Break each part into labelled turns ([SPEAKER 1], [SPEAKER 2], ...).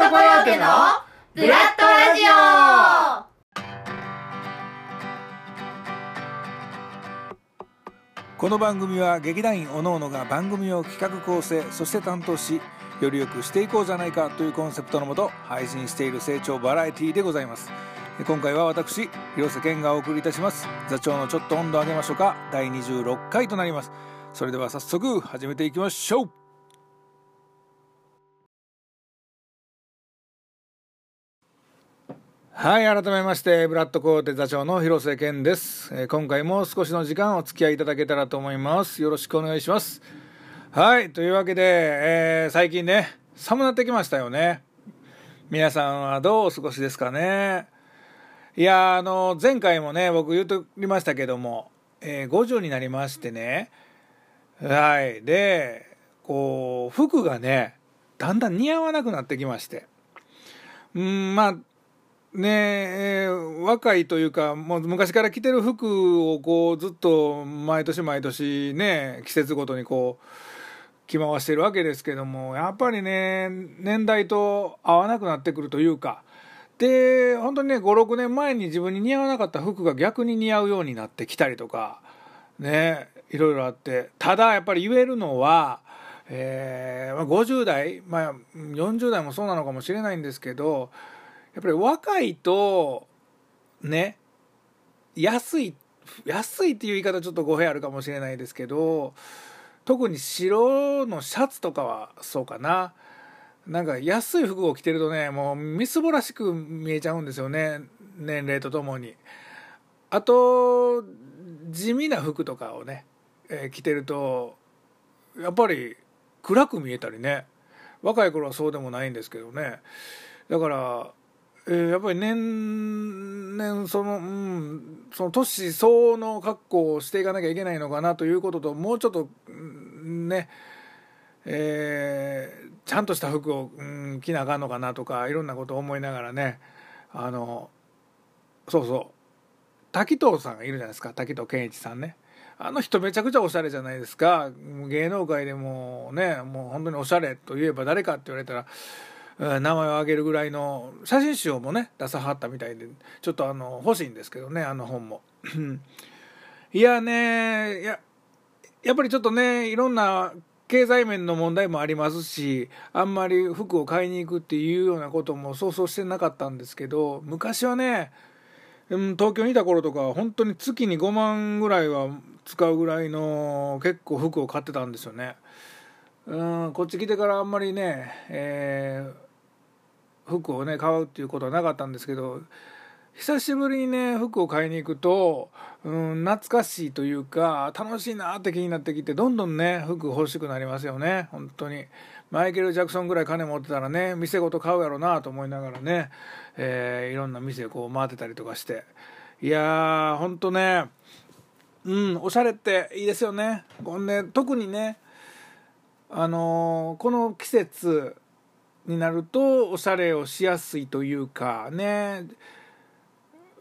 [SPEAKER 1] トコヨーテのブラッドラジオ。
[SPEAKER 2] この番組は劇団員おのおのが番組を企画構成そして担当しより良くしていこうじゃないかというコンセプトのもと配信している成長バラエティでございます。今回は私広瀬健がお送りいたします。座長のちょっと温度上げましょうか。第26回となります。それでは早速始めていきましょう。はい改めましてブラッドコーテ座長の広瀬健です、えー今回も少しの時間お付き合いいただけたらと思います。よろしくお願いします。はいというわけで、えー最近ね寒なってきましたよね。皆さんはどうお過ごしですかね。いやあの前回もね僕言うとりましたけども、えー50になりましてね。はいでこう服がねだんだん似合わなくなってきまして。うんまあねえー若いというかもう昔から着てる服をこうずっと毎年毎年ね季節ごとにこう着回してるわけですけどもやっぱりね年代と合わなくなってくるというかで本当にね56年前に自分に似合わなかった服が逆に似合うようになってきたりとかねいろいろあってただやっぱり言えるのは、えー、50代、まあ、40代もそうなのかもしれないんですけどやっぱり若いとね安い安いっていう言い方ちょっと語弊あるかもしれないですけど特に白のシャツとかはそうかな。なんか安い服を着てるとねもうみすぼらしく見えちゃうんですよね。年齢とともに。あと地味な服とかをね、えー着てるとやっぱり暗く見えたりね。若い頃はそうでもないんですけどね。だから、えーやっぱり年々そのうんその年相応の格好をしていかなきゃいけないのかなということともうちょっとうんねえーちゃんとした服を、うん、着なあかんのかなとかいろんなことを思いながらねあのそうそう。滝藤さんがいるじゃないですか。滝藤健一さんね。あの人めちゃくちゃおしゃれじゃないですか。芸能界でもねもう本当におしゃれといえば誰かって言われたら名前を挙げるぐらいの写真集をもね出さはったみたいでちょっとあの欲しいんですけどねあの本も いやねいややっぱりちょっとねいろんな経済面の問題もありますしあんまり服を買いに行くっていうようなことも想像してなかったんですけど昔はねうん東京にいた頃とか本当に月に5万ぐらいは使うぐらいの結構服を買ってたんですよね。うんこっち来てからあんまりね、えー服をね買うっていうことはなかったんですけど久しぶりにね服を買いに行くと、うん、懐かしいというか楽しいなって気になってきてどんどんね服欲しくなりますよね。本当に。マイケル・ジャクソンぐらい金持ってたらね店ごと買うやろなと思いながらね、えーいろんな店こう回ってたりとかして。いやーほんとねうんおしゃれっていいですよね。こんね特にねあのーこの季節になるとおしゃれをしやすいというかね。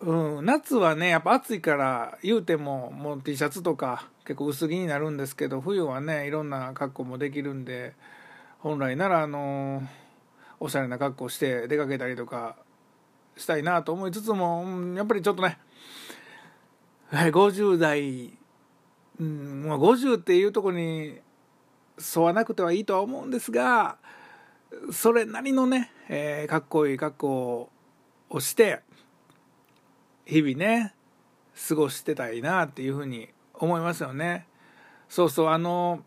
[SPEAKER 2] うん、夏はねやっぱ暑いから言うてももう T シャツとか結構薄着になるんですけど冬はねいろんな格好もできるんで本来ならあのおしゃれな格好して出かけたりとかしたいなと思いつつも、うんやっぱりちょっとね50代、うん、まあ50っていうとこに沿わなくてはいいとは思うんですがそれなりのね、えーかっこいい格好をして日々ね過ごしてたいなっていうふうに思いますよね。そうそうあの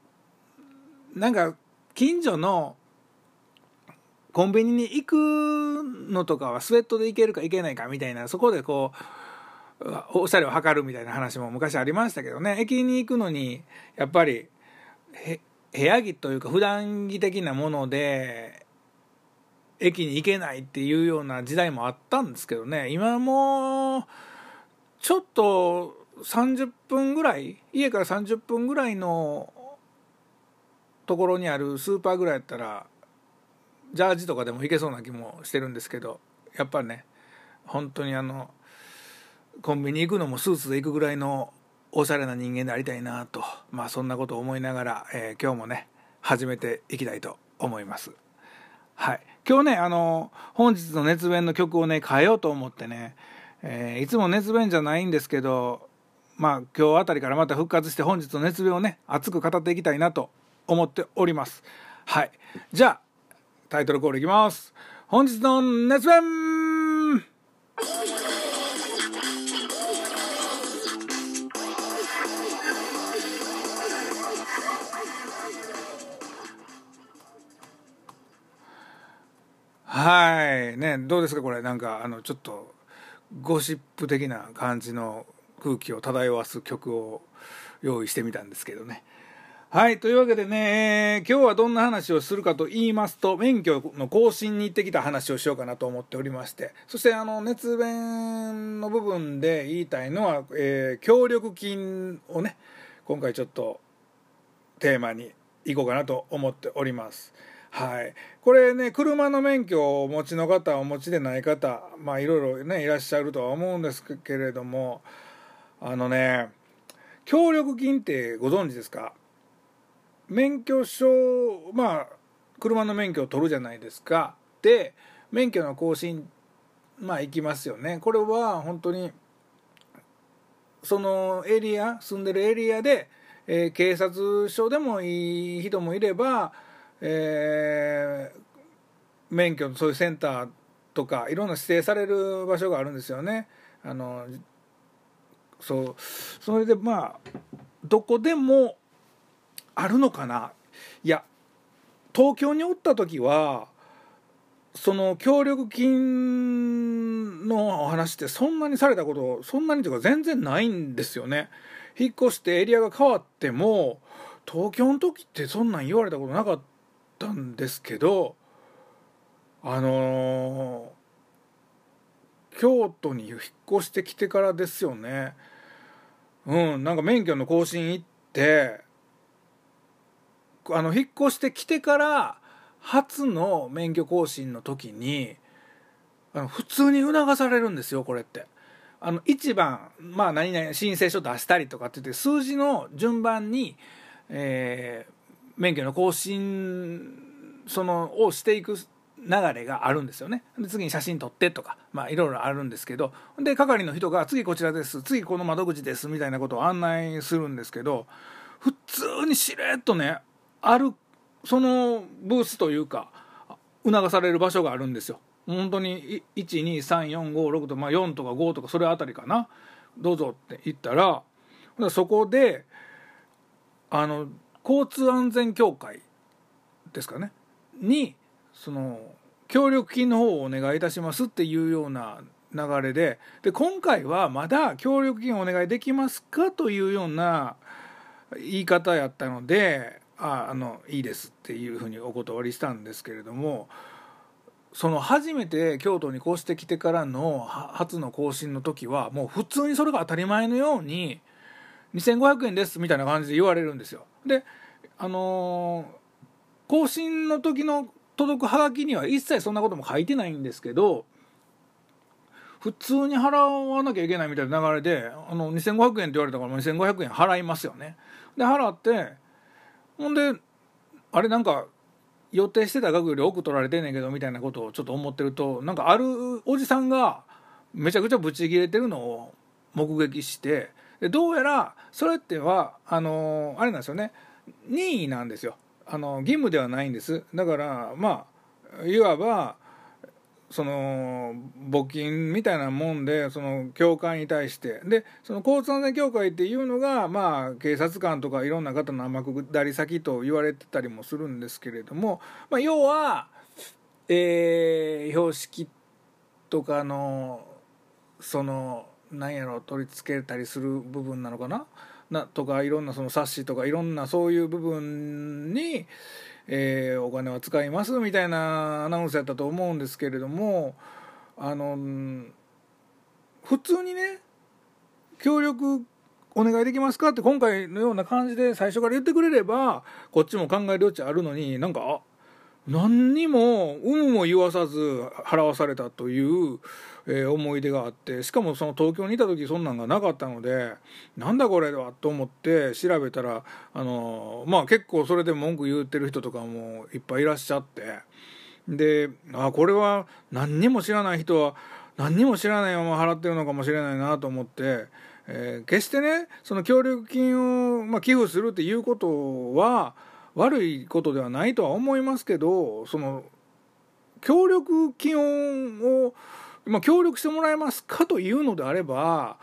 [SPEAKER 2] なんか近所のコンビニに行くのとかはスウェットで行けるか行けないかみたいなそこでこうおしゃれを図るみたいな話も昔ありましたけどね駅に行くのにやっぱり部屋着というか普段着的なもので駅に行けないっていうような時代もあったんですけどね今もちょっと30分ぐらい家から30分ぐらいのところにあるスーパーぐらいやったらジャージとかでも行けそうな気もしてるんですけどやっぱりね本当にあのコンビニ行くのもスーツで行くぐらいのおしゃれな人間でありたいなとまあそんなことを思いながら、えー今日もね始めていきたいと思います。はい。今日ねあの本日の熱弁の曲をね変えようと思ってね、えー、いつも熱弁じゃないんですけどまあ今日あたりからまた復活して本日の熱弁をね熱く語っていきたいなと思っております。はい。じゃあタイトルコールいきます。本日の熱弁!はい。ねどうですかこれ。なんかあのちょっとゴシップ的な感じの空気を漂わす曲を用意してみたんですけどね。はい。というわけでね、えー、今日はどんな話をするかと言いますと免許の更新に行ってきた話をしようかなと思っておりまして。そしてあの熱弁の部分で言いたいのは、えー、協力金をね今回ちょっとテーマにいこうかなと思っております。はい、これね車の免許をお持ちの方お持ちでない方まあいろいろねいらっしゃるとは思うんですけれどもあのね協力金ってご存知ですか？免許証まあ車の免許を取るじゃないですか。で免許の更新まあ行きますよね。これは本当にそのエリア住んでるエリアで、えー、警察署でもいい人もいればえー、免許のそういうセンターとかいろんな指定される場所があるんですよね。あのそうそれでまあどこでもあるのかないや東京におった時はその協力金のお話ってそんなにされたことそんなにというか全然ないんですよね。引っ越してエリアが変わっても東京の時ってそんなん言われたことなかったったんですけどあのー、京都に引っ越してきてからですよねうんなんか免許の更新行ってあの引っ越してきてから初の免許更新の時にあの普通に促されるんですよこれって。あの1番、まあ、何々申請書出したりとかって言って数字の順番に、えー、免許の更新そのをしていく流れがあるんですよね。で次に写真撮ってとかまあいろいろあるんですけどで係の人が「次こちらです。次この窓口です」みたいなことを案内するんですけど普通にしれっとねあるそのブースというか促される場所があるんですよ。本当に12345と、まあ、4とか5とかそれあたりかな。どうぞって言ったらそこであの交通安全協会ですかね。にその協力金の方をお願いいたしますっていうような流れでで今回はまだ協力金お願いできますかというような言い方やったのでああのいいですっていうふうにお断りしたんですけれどもその初めて京都に越してきてからの初の更新の時はもう普通にそれが当たり前のように2500円ですみたいな感じで言われるんですよ。であのー更新の時の届くはがきには一切そんなことも書いてないんですけど普通に払わなきゃいけないみたいな流れであの2500円って言われたから2500円払いますよね。で払ってほんであれなんか予定してた額より多く取られてんねんけどみたいなことをちょっと思ってるとなんかあるおじさんがめちゃくちゃブチ切れてるのを目撃してどうやらそれってはあのあれなんですよね。任意なんですよ。あの義務ではないんです。だからまあいわばその募金みたいなもんでその教会に対して。でその交通安全協会っていうのがまあ警察官とかいろんな方の天下り先と言われてたりもするんですけれども、まあ、要は、えー、標識とかのその何やろ取り付けたりする部分なのかな？なとかいろんなその冊子とかいろんなそういう部分に、えー、お金は使いますみたいなアナウンスやったと思うんですけれどもあの普通にね協力お願いできますかって今回のような感じで最初から言ってくれればこっちも考える余地あるのになんか何にも有無も言わさず払わされたという、えー、思い出があってしかもその東京にいた時そんなんがなかったのでなんだこれはと思って調べたらあのまあ結構それで文句言ってる人とかもいっぱいいらっしゃってであこれは何にも知らない人は何にも知らないまま払ってるのかもしれないなと思って、えー、決してねその協力金を、まあ、寄付するっていうことは悪いことではないとは思いますけどその協力金を、まあ、協力してもらえますかというのであれば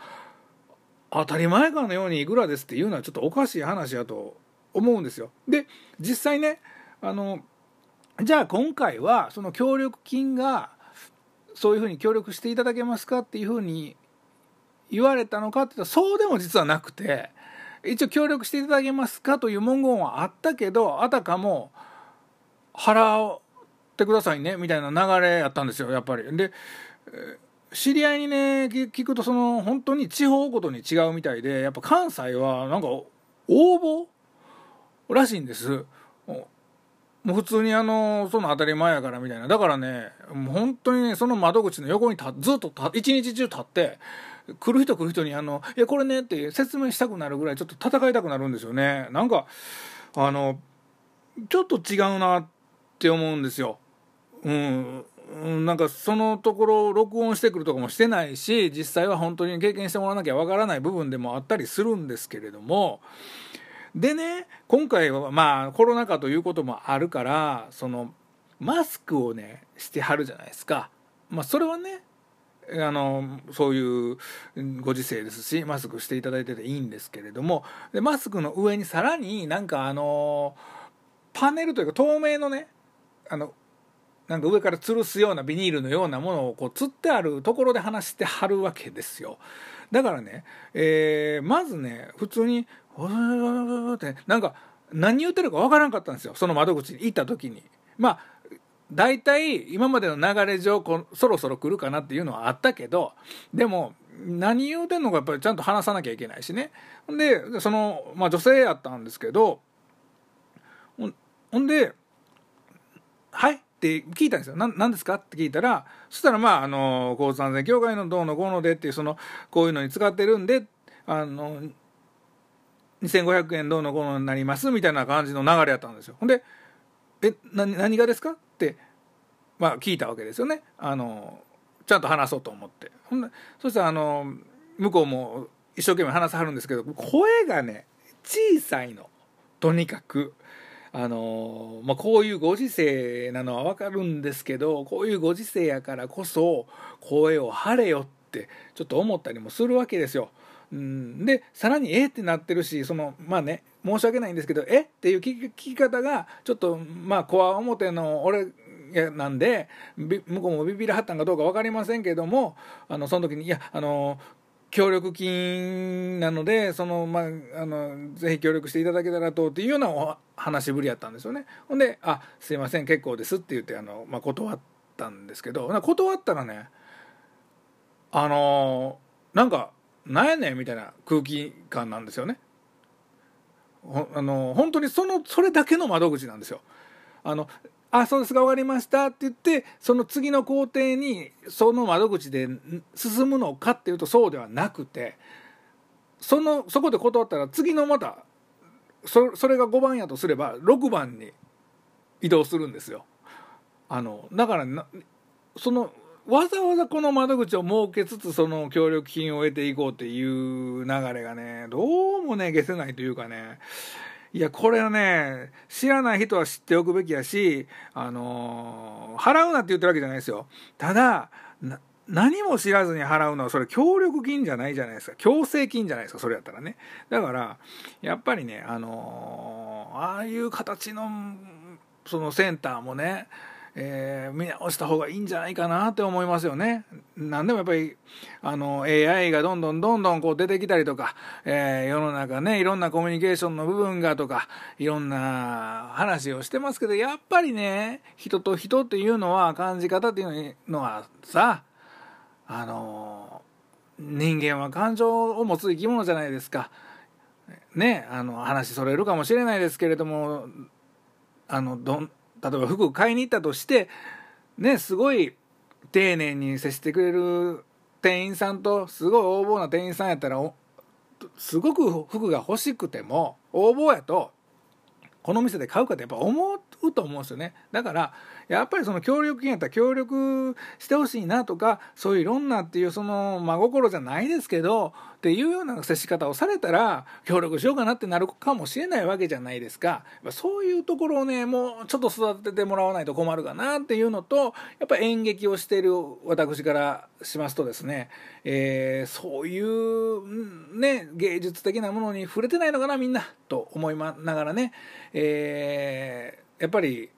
[SPEAKER 2] 当たり前かのようにいくらですっていうのはちょっとおかしい話やと思うんですよ。で実際ねあのじゃあ今回はその協力金がそういうふうに協力していただけますかっていうふうに言われたのかって言ったらそうでも実はなくて一応協力していただけますかという文言はあったけどあたかも払ってくださいねみたいな流れやったんですよやっぱり。で知り合いにね聞くとその本当に地方ごとに違うみたいでやっぱ関西はなんか応募らしいんです。もう普通にあのその当たり前やからみたいな。だからねもう本当にねその窓口の横にたずっと一日中立って来る人来る人にあの「いやこれね」って説明したくなるぐらいちょっと戦いたくなるんですよね。なんかあのちょっと違うなって思うんですよ。うん。うんなんかそのところ録音してくるとかもしてないし実際は本当に経験してもらわなきゃわからない部分でもあったりするんですけれどもでね今回はまあコロナ禍ということもあるからそのマスクをねしてはるじゃないですか。まあ、それはねあのそういうご時世ですしマスクしていただいてていいんですけれどもでマスクの上にさらになんかあのパネルというか透明のねあのなんか上から吊るすようなビニールのようなものをこう吊ってあるところで話してはるわけですよ。だからね、えー、まずね普通に「ってなんか何言ってるかわからんかったんですよ。その窓口に行った時に。まあ大体今までの流れ上こそろそろ来るかなっていうのはあったけどでも何言うてんのかやっぱりちゃんと話さなきゃいけないしね。ほんでその、まあ、女性やったんですけどほんで「」って聞いたんですよ「何ですか?」って聞いたらそしたらまああの交通安全協会のどうのこうのでっていうそのこういうのに使ってるんであの2500円どうのこうのになりますみたいな感じの流れやったんですよほんで「え何何がですか?」ってまあ聞いたわけですよねあのちゃんと話そうと思ってほんでそしたらあの向こうも一生懸命話さはるんですけど声がね小さいのとにかく。あのまあ、こういうご時世なのは分かるんですけどこういうご時世やからこそ声を張れよってちょっと思ったりもするわけですよ。うん、でさらに「えっ?」ってなってるしそのまあね申し訳ないんですけど「えっ?」ていう聞き方がちょっとまあこわ表の俺なんで向こうもビビりはったんかどうか分かりませんけどもあのその時に「いやあの協力金なのでその、まあ、あのぜひ協力していただけたらとっていうようなお話ぶりやったんですよねほんで「あすいません結構です」って言ってあの、まあ、断ったんですけど断ったらねあのなんかなんやねんみたいな空気感なんですよね。あの本当にそのそれだけの窓口なんですよ。あのあそうですか分かりましたって言ってその次の工程にその窓口で進むのかっていうとそうではなくてそのそこで断ったら次のまたそそれが5番やとすれば6番に移動するんですよ。あのだからそのわざわざこの窓口を設けつつその協力金を得ていこうっていう流れがねどうもね消せないというかねいやこれはね知らない人は知っておくべきやしあのー、払うなって言ってるわけじゃないですよ。ただ何も知らずに払うのはそれ協力金じゃないじゃないですか。強制金じゃないですかそれやったらね。だからやっぱりねあのー、ああいう形のそのセンターもねえー、見直した方がいいんじゃないかなって思いますよね。何でもやっぱりあの AI がどんどんどんどんこう出てきたりとか、えー、世の中ねいろんなコミュニケーションの部分がとかいろんな話をしてますけどやっぱりね人と人っていうのは感じ方っていうのはさあの人間は感情を持つ生き物じゃないですか。ねあの話それるかもしれないですけれどもあのどん例えば服買いに行ったとしてねすごい丁寧に接してくれる店員さんとすごい横暴な店員さんやったらすごく服が欲しくても横暴やとこの店で買うかってやっぱ思っうと思うんですよね。だからやっぱりその協力金やったら協力してほしいなとかそういういろんなっていうその真心じゃないですけどっていうような接し方をされたら協力しようかなってなるかもしれないわけじゃないですか。そういうところをねもうちょっと育ててもらわないと困るかなっていうのとやっぱ演劇をしている私からしますとですね、えー、そういうね芸術的なものに触れてないのかなみんなと思いながらね、えー、やっぱり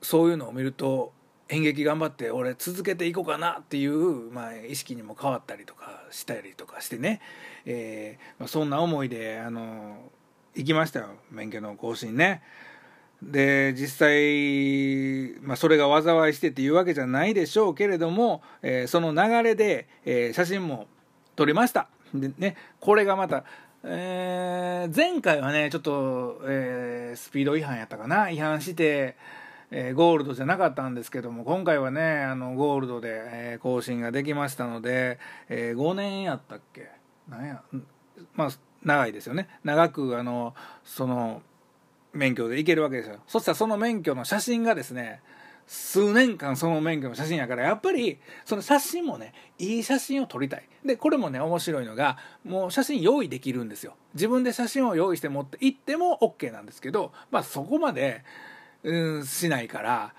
[SPEAKER 2] そういうのを見ると演劇頑張って俺続けていこうかなっていう、まあ、意識にも変わったりとかしたりとかしてね、えーまあ、そんな思いであの行きましたよ。免許の更新ね。で実際、まあ、それが災いしてっていうわけじゃないでしょうけれども、えー、その流れで、えー、写真も撮りました。でねこれがまた、えー、前回はねちょっと、えスピード違反やったかな。違反してえー、ゴールドじゃなかったんですけども今回はねあのゴールドで、えー、更新ができましたので、えー、5年やったっけ？なんや？まあ長いですよね。長くあのその免許でいけるわけですよ。そしたらその免許の写真がですね数年間その免許の写真やからやっぱりその写真もねいい写真を撮りたい。でこれもね面白いのがもう写真用意できるんですよ。自分で写真を用意して持って行っても OK なんですけどまあそこまでうん、しないから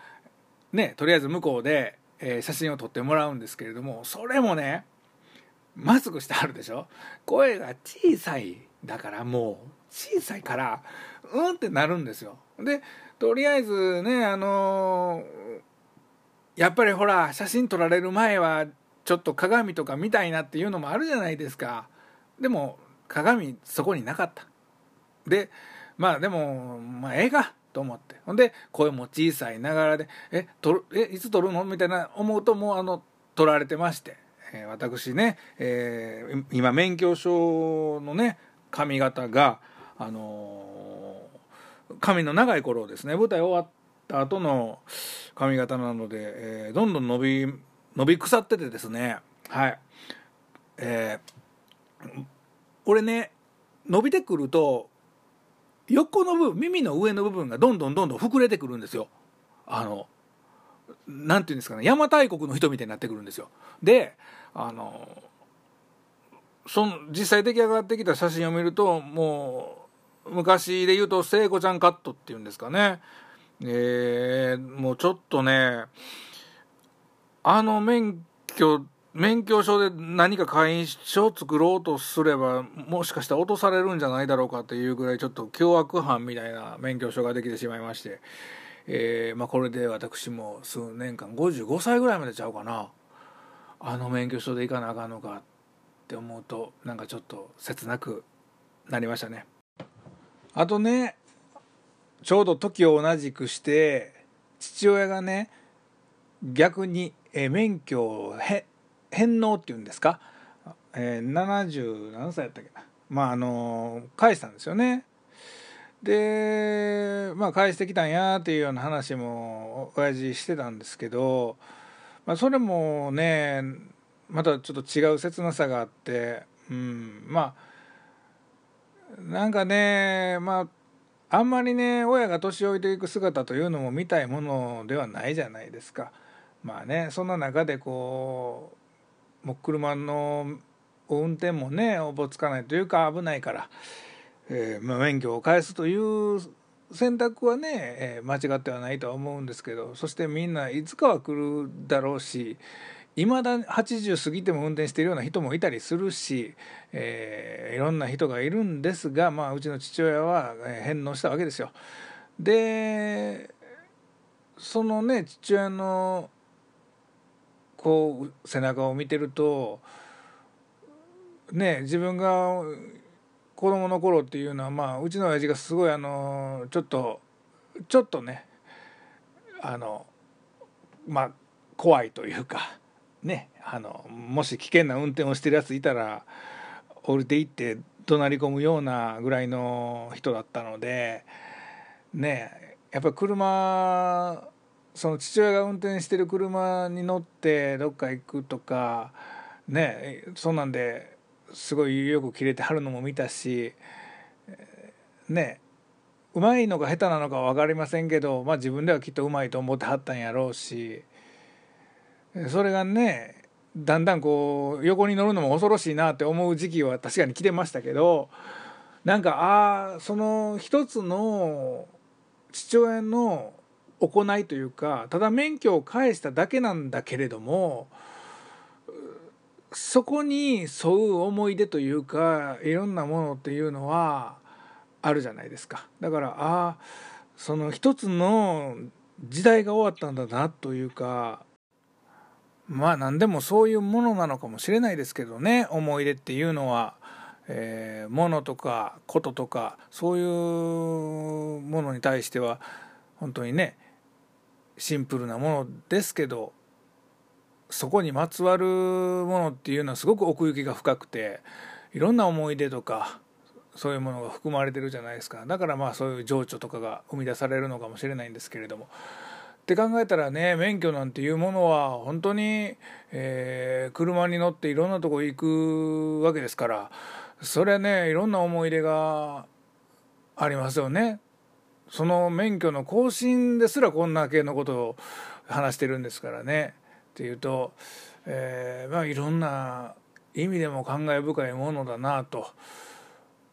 [SPEAKER 2] ねとりあえず向こうで、え、写真を撮ってもらうんですけれどもそれもねマスクしてあるでしょ。声が小さいだからもう小さいからうんってなるんですよ。でとりあえずねあのー、やっぱりほら写真撮られる前はちょっと鏡とか見たいなっていうのもあるじゃないですか。でも鏡そこになかった。でまあでもまあええかと思って。ほんで声も小さいながらで「えとえいつ撮るの?」みたいな思うともうあの撮られてまして、えー、私ね、えー、今免許証のね髪型があのー、髪の長い頃ですね。舞台終わった後の髪型なので、えー、どんどん伸び伸び腐っててですね。はい。えー、俺ね伸びてくると横の部分耳の上の部分がどんどんどんどん膨れてくるんですよ。あのなんていうんですかね。邪馬台国の人みたいになってくるんですよ。であのその実際出来上がってきた写真を見るともう昔で言うと聖子ちゃんカットっていうんですかね。えー、もうちょっとねあの免許免許証で何か会員証を作ろうとすればもしかしたら落とされるんじゃないだろうかっていうぐらいちょっと凶悪犯みたいな免許証ができてしまいまして、えーまあ、これで私も数年間55歳ぐらいまでちゃうかな。あの免許証でいかなあかんのかって思うとなんかちょっと切なくなりましたね。あとねちょうど時を同じくして父親がね逆に免許をへ返納っていうんですか、えー、70何歳やったっけな？まああの返したんですよね。でまあ返してきたんやっていうような話も親父してたんですけど、まあ、それもねまたちょっと違う切なさがあってうんまあなんかねまああんまりね親が年老いていく姿というのも見たいものではないじゃないですか。まあねそんな中でこうもう車の運転もねおぼつかないというか危ないから、えー、まあ、免許を返すという選択はね、えー、間違ってはないとは思うんですけどそしてみんないつかは来るだろうしいまだ80過ぎても運転しているような人もいたりするし、えー、いろんな人がいるんですが、まあ、うちの父親は返納したわけですよ。でそのね父親のこう背中を見てるとね自分が子供の頃っていうのはまあうちの親父がすごいあのちょっとちょっとねあのまあ怖いというかねあのもし危険な運転をしてるやついたら降りていって怒鳴り込むようなぐらいの人だったのでねやっぱり車その父親が運転してる車に乗ってどっか行くとかねそんなんですごいよく切れてはるのも見たしねうまいのか下手なのかは分かりませんけど、まあ、自分ではきっとうまいと思ってはったんやろうしそれがねだんだんこう横に乗るのも恐ろしいなって思う時期は確かに来てましたけどなんかああその一つの父親の行いというかただ免許を返しただけなんだけれどもそこに沿う思い出というかいろんなものっていうのはあるじゃないですか。だからああその一つの時代が終わったんだなというかまあ何でもそういうものなのかもしれないですけどね思い出っていうのは、えー、ものとかこととかそういうものに対しては本当にねシンプルなものですけどそこにまつわるものっていうのはすごく奥行きが深くていろんな思い出とかそういうものが含まれてるじゃないですか。だからまあそういう情緒とかが生み出されるのかもしれないんですけれども。って考えたらね免許なんていうものは本当に、えー、車に乗っていろんなとこ行くわけですからそれはねいろんな思い出がありますよね。その免許の更新ですらこんだけのことを話してるんですからね。っていうと、えー、まあいろんな意味でも感慨深いものだなと。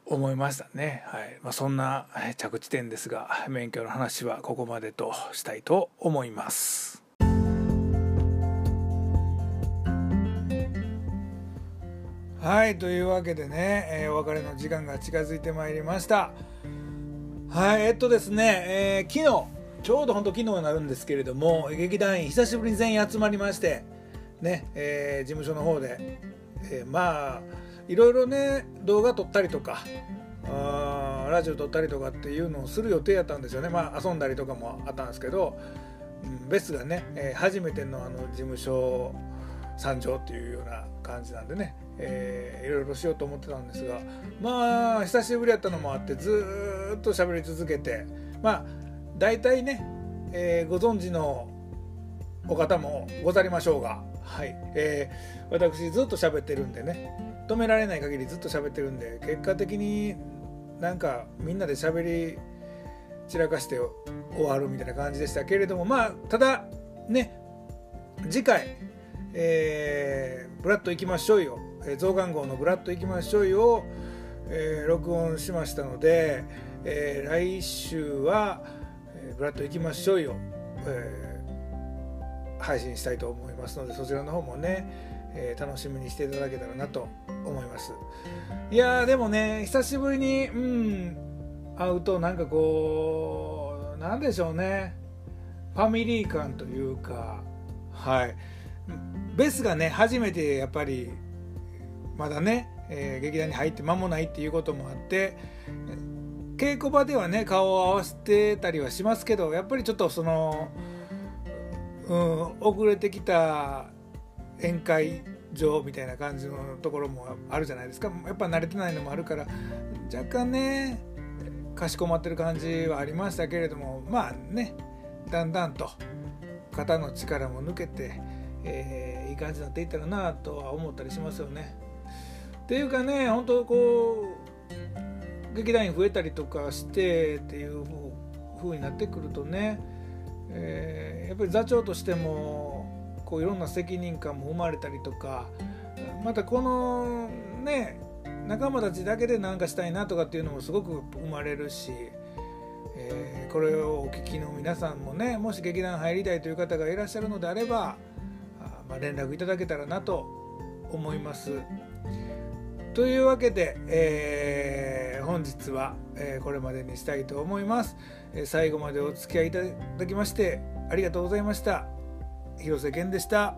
[SPEAKER 2] 思いましたね、はいまあ、そんな着地点ですが免許の話はここまでとしたいと思います。はいというわけでね、えー、お別れの時間が近づいてまいりました。はいえっとですね、えー、昨日ちょうど本当昨日になるんですけれども劇団員久しぶりに全員集まりましてね、えー、事務所の方で、えー、まあいろいろね動画撮ったりとかあラジオ撮ったりとかっていうのをする予定やったんですよね。まあ遊んだりとかもあったんですけど、うん、ベスがね、えー、初めてのあの事務所参上っていうような感じなんでね、えー、いろいろしようと思ってたんですがまあ久しぶりやったのもあってずっと喋り続けてまあ大体ね、えー、ご存知のお方もござりましょうがはい、えー、私ずっと喋ってるんでね止められない限りずっと喋ってるんで結果的になんかみんなで喋り散らかして終わるみたいな感じでしたけれどもまあただね次回、えー、ブラッド行きましょうよ、えー、増刊号のブラッド行きましょうよ。を、えー、録音しましたので、えー、来週は、えー、ブラッド行きましょうよ、えー、配信したいと思いますのでそちらの方もねえー、楽しみにしていただけたらなと思います。いやでもね久しぶりにうん会うとなんかこうなんでしょうね。ファミリー感というかはい。ベスがね初めてやっぱりまだね、えー、劇団に入って間もないっていうこともあって稽古場ではね顔を合わせてたりはしますけどやっぱりちょっとその、うん、遅れてきた宴会場みたいな感じのところもあるじゃないですかやっぱ慣れてないのもあるから若干ねかしこまってる感じはありましたけれどもまあねだんだんと肩の力も抜けて、えー、いい感じになっていったらなとは思ったりしますよね。っていうかね本当こう劇団員増えたりとかしてっていう風になってくるとね、えー、やっぱり座長としてもこういろんな責任感も生まれたりとかまたこのね仲間たちだけで何かしたいなとかっていうのもすごく生まれるし、えー、これをお聞きの皆さんもねもし劇団入りたいという方がいらっしゃるのであればあ、まあ、連絡いただけたらなと思います。というわけで、えー、本日は、えー、これまでにしたいと思います、え、最後までお付き合いいただきましてありがとうございました。広瀬健でした。